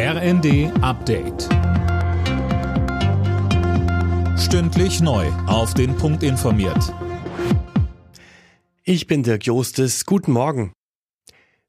RND Update. Stündlich neu. Auf den Punkt informiert. Ich bin Dirk Jostes. Guten Morgen.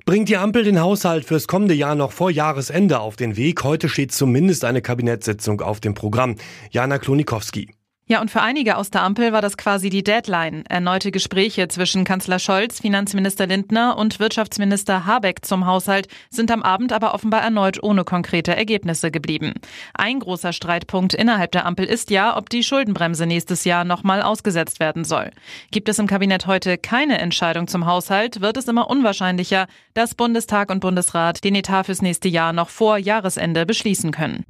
Bringt die Ampel den Haushalt fürs kommende Jahr noch vor Jahresende auf den Weg? Heute steht zumindest eine Kabinettssitzung auf dem Programm. Jana Klonikowski. Ja, und für einige aus der Ampel war das quasi die Deadline. Erneute Gespräche zwischen Kanzler Scholz, Finanzminister Lindner und Wirtschaftsminister Habeck zum Haushalt sind am Abend aber offenbar erneut ohne konkrete Ergebnisse geblieben. Ein großer Streitpunkt innerhalb der Ampel ist ja, ob die Schuldenbremse nächstes Jahr nochmal ausgesetzt werden soll. Gibt es im Kabinett heute keine Entscheidung zum Haushalt, wird es immer unwahrscheinlicher, dass Bundestag und Bundesrat den Etat fürs nächste Jahr noch vor Jahresende beschließen können.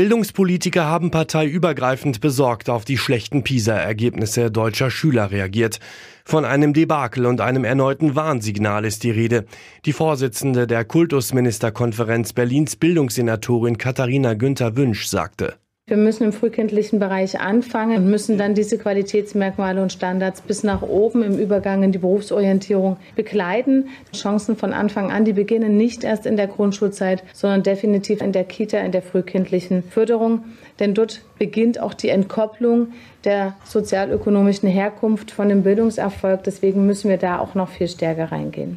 Bildungspolitiker haben parteiübergreifend besorgt auf die schlechten PISA-Ergebnisse deutscher Schüler reagiert. Von einem Debakel und einem erneuten Warnsignal ist die Rede. Die Vorsitzende der Kultusministerkonferenz Berlins Bildungssenatorin Katharina Günther Wünsch sagte. Wir müssen im frühkindlichen Bereich anfangen und müssen dann diese Qualitätsmerkmale und Standards bis nach oben im Übergang in die Berufsorientierung begleiten. Chancen von Anfang an, die beginnen nicht erst in der Grundschulzeit, sondern definitiv in der Kita, in der frühkindlichen Förderung. Denn dort beginnt auch die Entkopplung der sozialökonomischen Herkunft von dem Bildungserfolg. Deswegen müssen wir da auch noch viel stärker reingehen.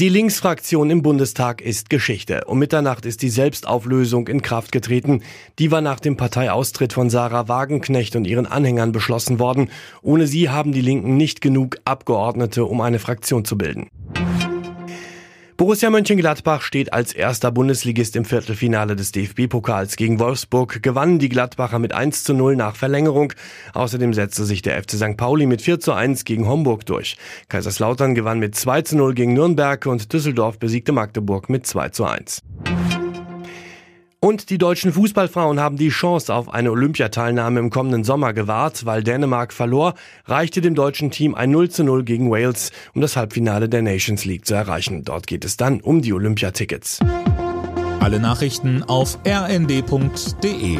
Die Linksfraktion im Bundestag ist Geschichte. Um Mitternacht ist die Selbstauflösung in Kraft getreten. Die war nach dem Parteiaustritt von Sarah Wagenknecht und ihren Anhängern beschlossen worden. Ohne sie haben die Linken nicht genug Abgeordnete, um eine Fraktion zu bilden. Borussia Mönchengladbach steht als erster Bundesligist im Viertelfinale des DFB-Pokals gegen Wolfsburg, gewannen die Gladbacher mit 1 zu 0 nach Verlängerung. Außerdem setzte sich der FC St. Pauli mit 4 zu 1 gegen Homburg durch. Kaiserslautern gewann mit 2 zu 0 gegen Nürnberg und Düsseldorf besiegte Magdeburg mit 2 zu 1. Und die deutschen Fußballfrauen haben die Chance auf eine Olympiateilnahme im kommenden Sommer gewahrt. Weil Dänemark verlor, reichte dem deutschen Team ein 0 zu 0 gegen Wales, um das Halbfinale der Nations League zu erreichen. Dort geht es dann um die Olympiatickets. Alle Nachrichten auf rnd.de